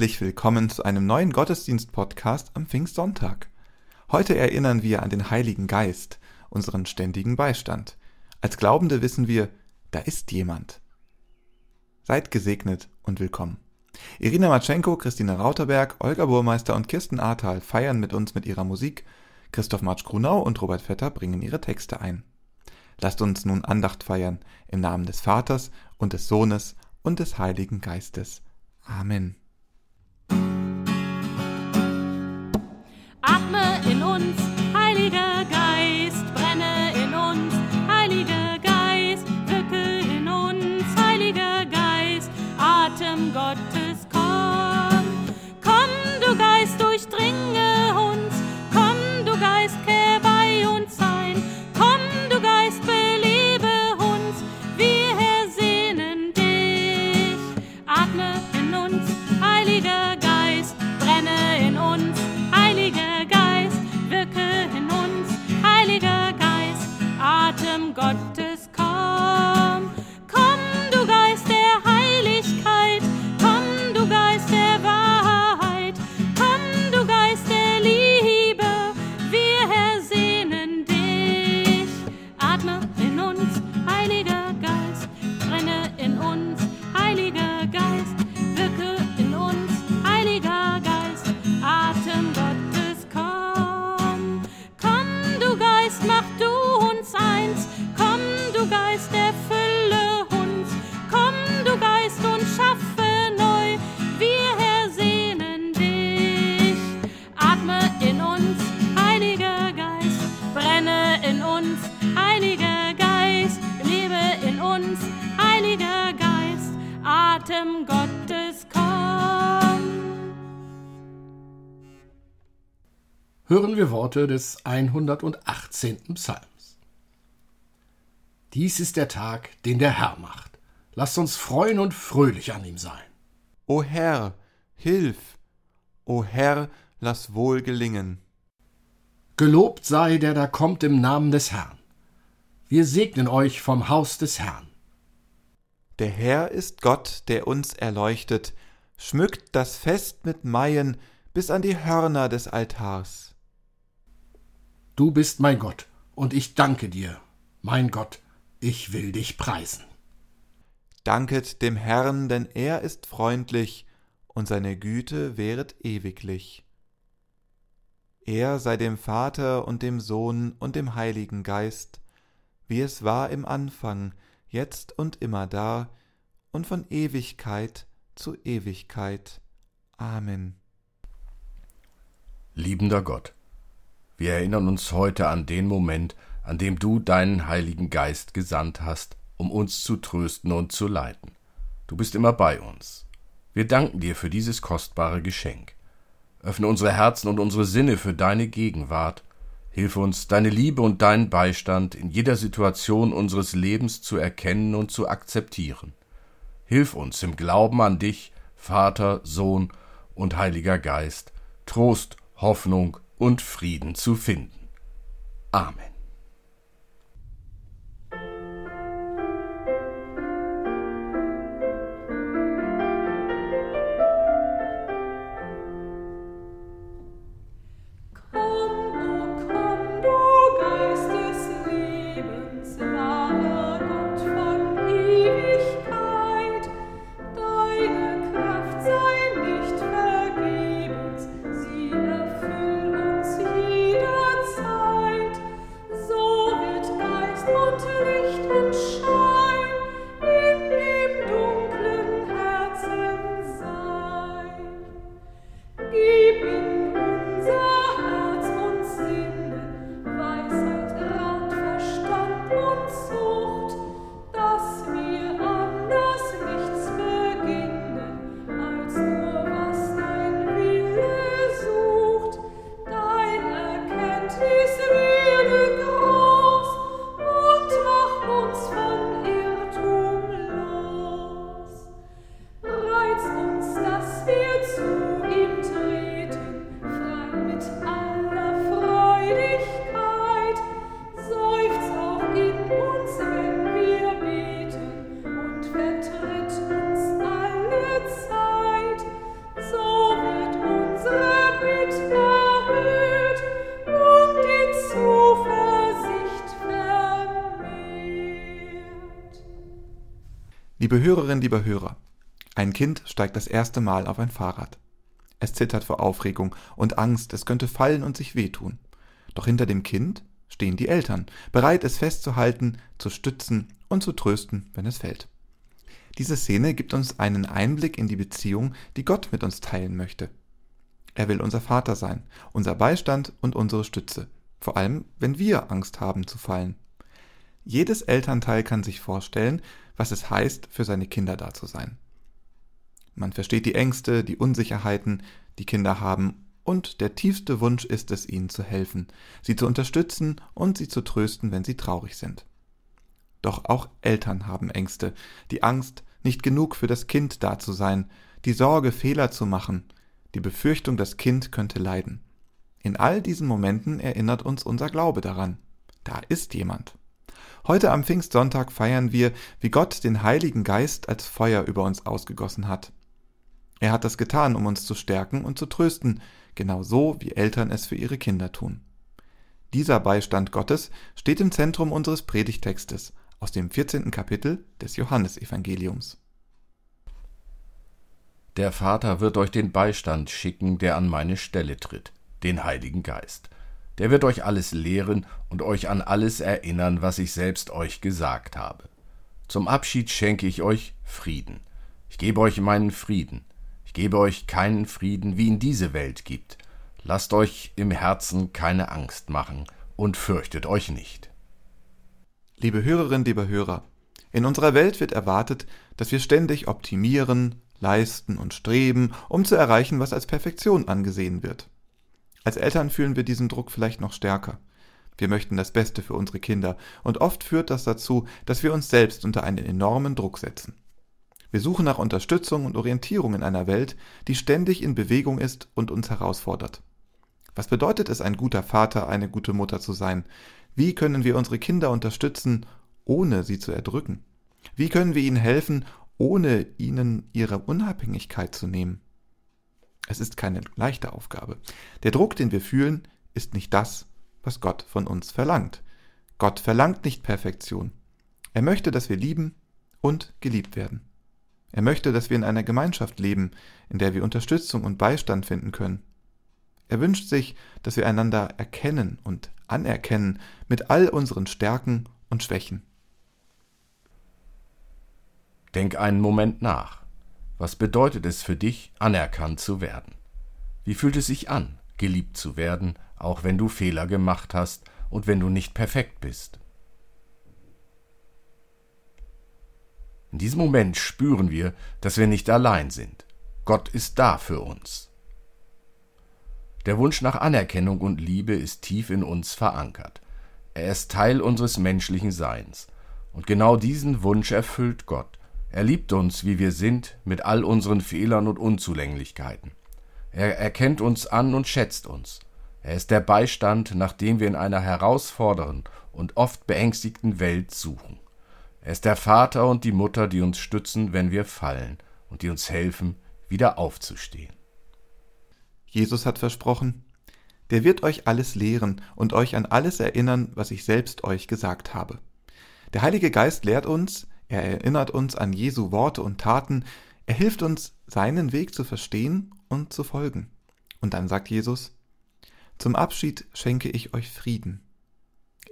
Herzlich willkommen zu einem neuen Gottesdienst-Podcast am Pfingstsonntag. Heute erinnern wir an den Heiligen Geist, unseren ständigen Beistand. Als Glaubende wissen wir, da ist jemand. Seid gesegnet und willkommen. Irina Matschenko, Christina Rauterberg, Olga Burmeister und Kirsten Ahrtal feiern mit uns mit ihrer Musik. Christoph Matsch-Grunau und Robert Vetter bringen ihre Texte ein. Lasst uns nun Andacht feiern im Namen des Vaters und des Sohnes und des Heiligen Geistes. Amen. Wir Worte des 118. Psalms. Dies ist der Tag, den der Herr macht. Lasst uns freuen und fröhlich an ihm sein. O Herr, hilf! O Herr, lass wohl gelingen. Gelobt sei, der da kommt im Namen des Herrn. Wir segnen euch vom Haus des Herrn. Der Herr ist Gott, der uns erleuchtet, schmückt das Fest mit Maien bis an die Hörner des Altars. Du bist mein Gott, und ich danke dir, mein Gott, ich will dich preisen. Danket dem Herrn, denn er ist freundlich, und seine Güte währet ewiglich. Er sei dem Vater und dem Sohn und dem Heiligen Geist, wie es war im Anfang, jetzt und immer da und von Ewigkeit zu Ewigkeit. Amen. Liebender Gott, wir erinnern uns heute an den Moment, an dem du deinen Heiligen Geist gesandt hast, um uns zu trösten und zu leiten. Du bist immer bei uns. Wir danken dir für dieses kostbare Geschenk. Öffne unsere Herzen und unsere Sinne für deine Gegenwart. Hilf uns, deine Liebe und deinen Beistand in jeder Situation unseres Lebens zu erkennen und zu akzeptieren. Hilf uns im Glauben an dich, Vater, Sohn und Heiliger Geist, Trost, Hoffnung und Frieden zu finden. Amen. Liebe Hörerin, lieber Hörer, ein Kind steigt das erste Mal auf ein Fahrrad. Es zittert vor Aufregung und Angst, es könnte fallen und sich wehtun. Doch hinter dem Kind stehen die Eltern, bereit, es festzuhalten, zu stützen und zu trösten, wenn es fällt. Diese Szene gibt uns einen Einblick in die Beziehung, die Gott mit uns teilen möchte. Er will unser Vater sein, unser Beistand und unsere Stütze, vor allem wenn wir Angst haben zu fallen. Jedes Elternteil kann sich vorstellen, was es heißt, für seine Kinder da zu sein. Man versteht die Ängste, die Unsicherheiten, die Kinder haben, und der tiefste Wunsch ist es, ihnen zu helfen, sie zu unterstützen und sie zu trösten, wenn sie traurig sind. Doch auch Eltern haben Ängste, die Angst, nicht genug für das Kind da zu sein, die Sorge, Fehler zu machen, die Befürchtung, das Kind könnte leiden. In all diesen Momenten erinnert uns unser Glaube daran. Da ist jemand. Heute am Pfingstsonntag feiern wir, wie Gott den Heiligen Geist als Feuer über uns ausgegossen hat. Er hat das getan, um uns zu stärken und zu trösten, genau so wie Eltern es für ihre Kinder tun. Dieser Beistand Gottes steht im Zentrum unseres Predigtextes aus dem 14. Kapitel des Johannesevangeliums. Der Vater wird euch den Beistand schicken, der an meine Stelle tritt, den Heiligen Geist. Der wird euch alles lehren und euch an alles erinnern, was ich selbst euch gesagt habe. Zum Abschied schenke ich euch Frieden. Ich gebe euch meinen Frieden. Ich gebe euch keinen Frieden, wie ihn diese Welt gibt. Lasst euch im Herzen keine Angst machen und fürchtet euch nicht. Liebe Hörerinnen, liebe Hörer, in unserer Welt wird erwartet, dass wir ständig optimieren, leisten und streben, um zu erreichen, was als Perfektion angesehen wird. Als Eltern fühlen wir diesen Druck vielleicht noch stärker. Wir möchten das Beste für unsere Kinder, und oft führt das dazu, dass wir uns selbst unter einen enormen Druck setzen. Wir suchen nach Unterstützung und Orientierung in einer Welt, die ständig in Bewegung ist und uns herausfordert. Was bedeutet es, ein guter Vater, eine gute Mutter zu sein? Wie können wir unsere Kinder unterstützen, ohne sie zu erdrücken? Wie können wir ihnen helfen, ohne ihnen ihre Unabhängigkeit zu nehmen? Es ist keine leichte Aufgabe. Der Druck, den wir fühlen, ist nicht das, was Gott von uns verlangt. Gott verlangt nicht Perfektion. Er möchte, dass wir lieben und geliebt werden. Er möchte, dass wir in einer Gemeinschaft leben, in der wir Unterstützung und Beistand finden können. Er wünscht sich, dass wir einander erkennen und anerkennen mit all unseren Stärken und Schwächen. Denk einen Moment nach. Was bedeutet es für dich, anerkannt zu werden? Wie fühlt es sich an, geliebt zu werden, auch wenn du Fehler gemacht hast und wenn du nicht perfekt bist? In diesem Moment spüren wir, dass wir nicht allein sind. Gott ist da für uns. Der Wunsch nach Anerkennung und Liebe ist tief in uns verankert. Er ist Teil unseres menschlichen Seins. Und genau diesen Wunsch erfüllt Gott. Er liebt uns, wie wir sind, mit all unseren Fehlern und Unzulänglichkeiten. Er erkennt uns an und schätzt uns. Er ist der Beistand, nach dem wir in einer herausfordernden und oft beängstigten Welt suchen. Er ist der Vater und die Mutter, die uns stützen, wenn wir fallen und die uns helfen, wieder aufzustehen. Jesus hat versprochen, der wird euch alles lehren und euch an alles erinnern, was ich selbst euch gesagt habe. Der Heilige Geist lehrt uns, er erinnert uns an Jesu Worte und Taten, er hilft uns, seinen Weg zu verstehen und zu folgen. Und dann sagt Jesus, zum Abschied schenke ich euch Frieden.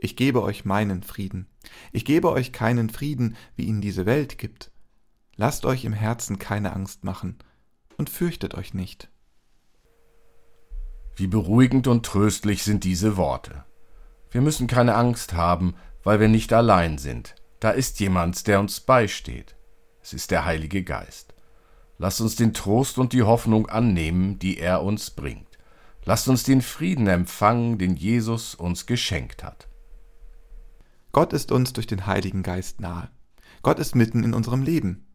Ich gebe euch meinen Frieden. Ich gebe euch keinen Frieden, wie ihn diese Welt gibt. Lasst euch im Herzen keine Angst machen und fürchtet euch nicht. Wie beruhigend und tröstlich sind diese Worte. Wir müssen keine Angst haben, weil wir nicht allein sind. Da ist jemand, der uns beisteht. Es ist der Heilige Geist. Lasst uns den Trost und die Hoffnung annehmen, die er uns bringt. Lasst uns den Frieden empfangen, den Jesus uns geschenkt hat. Gott ist uns durch den Heiligen Geist nahe. Gott ist mitten in unserem Leben.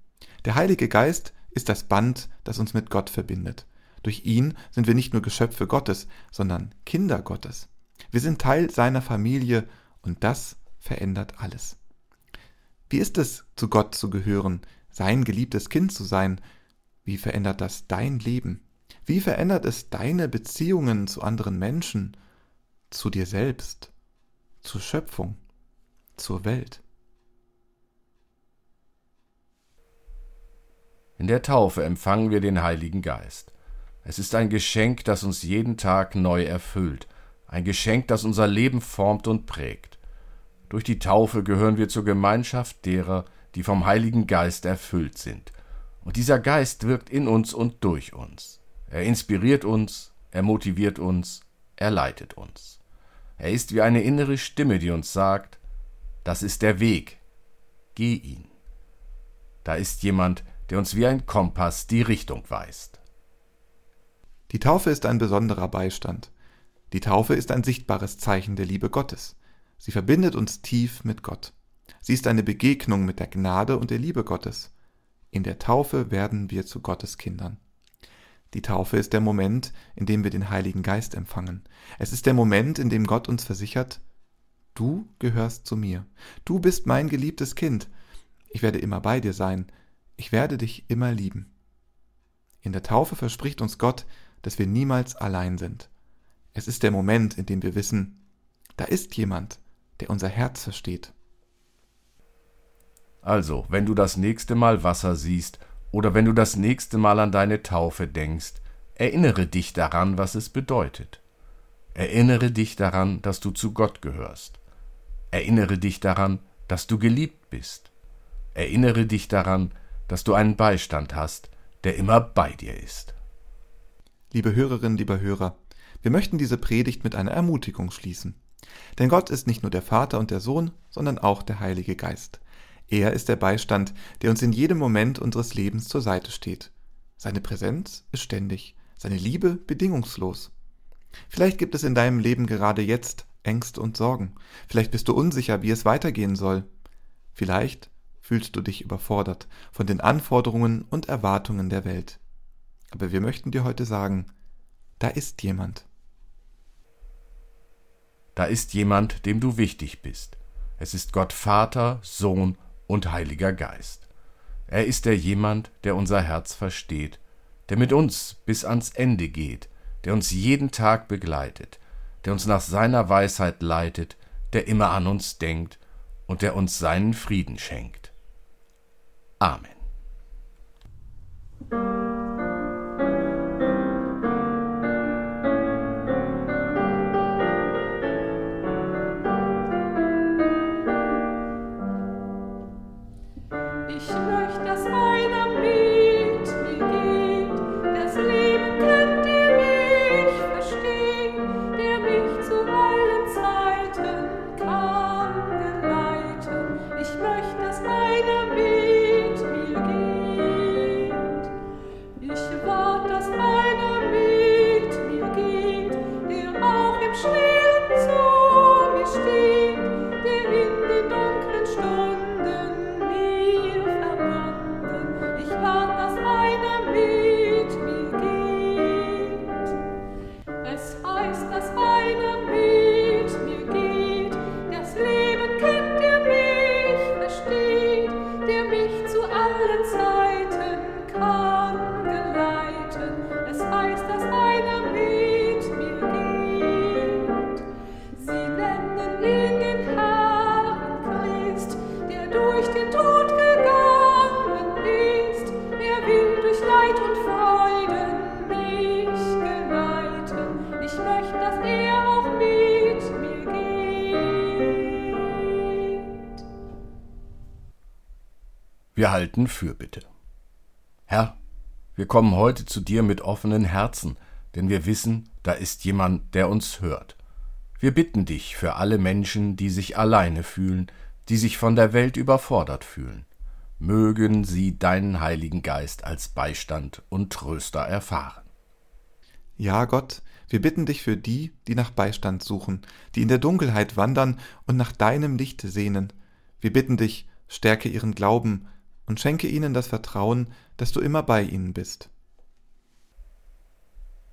Der Heilige Geist ist das Band, das uns mit Gott verbindet. Durch ihn sind wir nicht nur Geschöpfe Gottes, sondern Kinder Gottes. Wir sind Teil seiner Familie und das verändert alles. Wie ist es, zu Gott zu gehören, sein geliebtes Kind zu sein? Wie verändert das dein Leben? Wie verändert es deine Beziehungen zu anderen Menschen, zu dir selbst, zur Schöpfung, zur Welt? In der Taufe empfangen wir den Heiligen Geist. Es ist ein Geschenk, das uns jeden Tag neu erfüllt, ein Geschenk, das unser Leben formt und prägt. Durch die Taufe gehören wir zur Gemeinschaft derer, die vom Heiligen Geist erfüllt sind. Und dieser Geist wirkt in uns und durch uns. Er inspiriert uns, er motiviert uns, er leitet uns. Er ist wie eine innere Stimme, die uns sagt, das ist der Weg, geh ihn. Da ist jemand, der uns wie ein Kompass die Richtung weist. Die Taufe ist ein besonderer Beistand. Die Taufe ist ein sichtbares Zeichen der Liebe Gottes. Sie verbindet uns tief mit Gott. Sie ist eine Begegnung mit der Gnade und der Liebe Gottes. In der Taufe werden wir zu Gottes Kindern. Die Taufe ist der Moment, in dem wir den Heiligen Geist empfangen. Es ist der Moment, in dem Gott uns versichert, du gehörst zu mir. Du bist mein geliebtes Kind. Ich werde immer bei dir sein. Ich werde dich immer lieben. In der Taufe verspricht uns Gott, dass wir niemals allein sind. Es ist der Moment, in dem wir wissen, da ist jemand, der unser Herz versteht. Also, wenn du das nächste Mal Wasser siehst oder wenn du das nächste Mal an deine Taufe denkst, erinnere dich daran, was es bedeutet. Erinnere dich daran, dass du zu Gott gehörst. Erinnere dich daran, dass du geliebt bist. Erinnere dich daran, dass du einen Beistand hast, der immer bei dir ist. Liebe Hörerinnen, lieber Hörer, wir möchten diese Predigt mit einer Ermutigung schließen. Denn Gott ist nicht nur der Vater und der Sohn, sondern auch der Heilige Geist. Er ist der Beistand, der uns in jedem Moment unseres Lebens zur Seite steht. Seine Präsenz ist ständig, seine Liebe bedingungslos. Vielleicht gibt es in deinem Leben gerade jetzt Ängste und Sorgen. Vielleicht bist du unsicher, wie es weitergehen soll. Vielleicht fühlst du dich überfordert von den Anforderungen und Erwartungen der Welt. Aber wir möchten dir heute sagen, da ist jemand. Da ist jemand, dem du wichtig bist. Es ist Gott Vater, Sohn und Heiliger Geist. Er ist der jemand, der unser Herz versteht, der mit uns bis ans Ende geht, der uns jeden Tag begleitet, der uns nach seiner Weisheit leitet, der immer an uns denkt und der uns seinen Frieden schenkt. Amen. Wir halten Fürbitte. Herr, wir kommen heute zu dir mit offenen Herzen, denn wir wissen, da ist jemand, der uns hört. Wir bitten dich für alle Menschen, die sich alleine fühlen, die sich von der Welt überfordert fühlen. Mögen sie deinen Heiligen Geist als Beistand und Tröster erfahren. Ja, Gott, wir bitten dich für die, die nach Beistand suchen, die in der Dunkelheit wandern und nach deinem Licht sehnen. Wir bitten dich, stärke ihren Glauben und schenke ihnen das Vertrauen, dass du immer bei ihnen bist.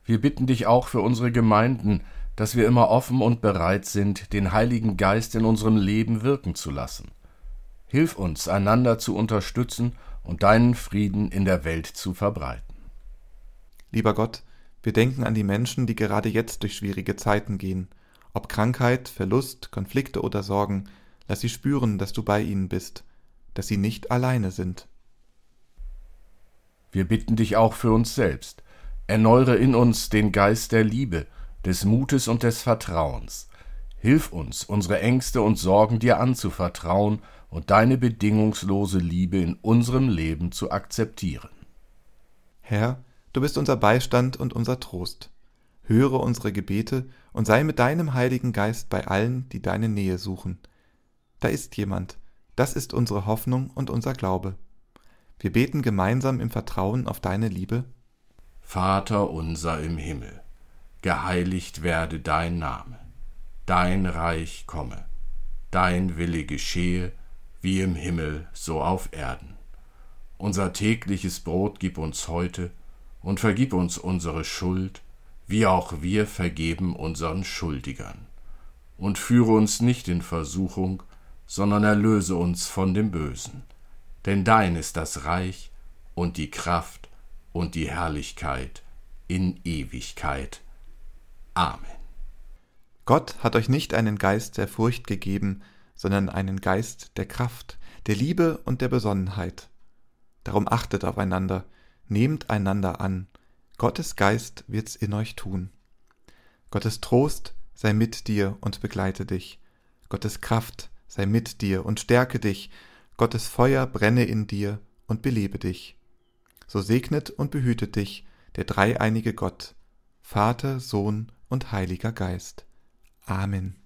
Wir bitten dich auch für unsere Gemeinden, dass wir immer offen und bereit sind, den Heiligen Geist in unserem Leben wirken zu lassen. Hilf uns, einander zu unterstützen und deinen Frieden in der Welt zu verbreiten. Lieber Gott, wir denken an die Menschen, die gerade jetzt durch schwierige Zeiten gehen. Ob Krankheit, Verlust, Konflikte oder Sorgen, lass sie spüren, dass du bei ihnen bist, dass sie nicht alleine sind. Wir bitten dich auch für uns selbst. Erneuere in uns den Geist der Liebe, des Mutes und des Vertrauens. Hilf uns, unsere Ängste und Sorgen dir anzuvertrauen und deine bedingungslose Liebe in unserem Leben zu akzeptieren. Herr, du bist unser Beistand und unser Trost. Höre unsere Gebete und sei mit deinem Heiligen Geist bei allen, die deine Nähe suchen. Da ist jemand, das ist unsere Hoffnung und unser Glaube. Wir beten gemeinsam im Vertrauen auf deine Liebe. Vater unser im Himmel, geheiligt werde dein Name, dein Reich komme, dein Wille geschehe, wie im Himmel so auf Erden. Unser tägliches Brot gib uns heute und vergib uns unsere Schuld, wie auch wir vergeben unseren Schuldigern. Und führe uns nicht in Versuchung, sondern erlöse uns von dem Bösen. Denn dein ist das Reich und die Kraft und die Herrlichkeit in Ewigkeit. Amen. Gott hat euch nicht einen Geist der Furcht gegeben, sondern einen Geist der Kraft, der Liebe und der Besonnenheit. Darum achtet aufeinander, nehmt einander an, Gottes Geist wird's in euch tun. Gottes Trost sei mit dir und begleite dich. Gottes Kraft sei mit dir und stärke dich. Gottes Feuer brenne in dir und belebe dich. So segnet und behütet dich der dreieinige Gott, Vater, Sohn und Heiliger Geist. Amen.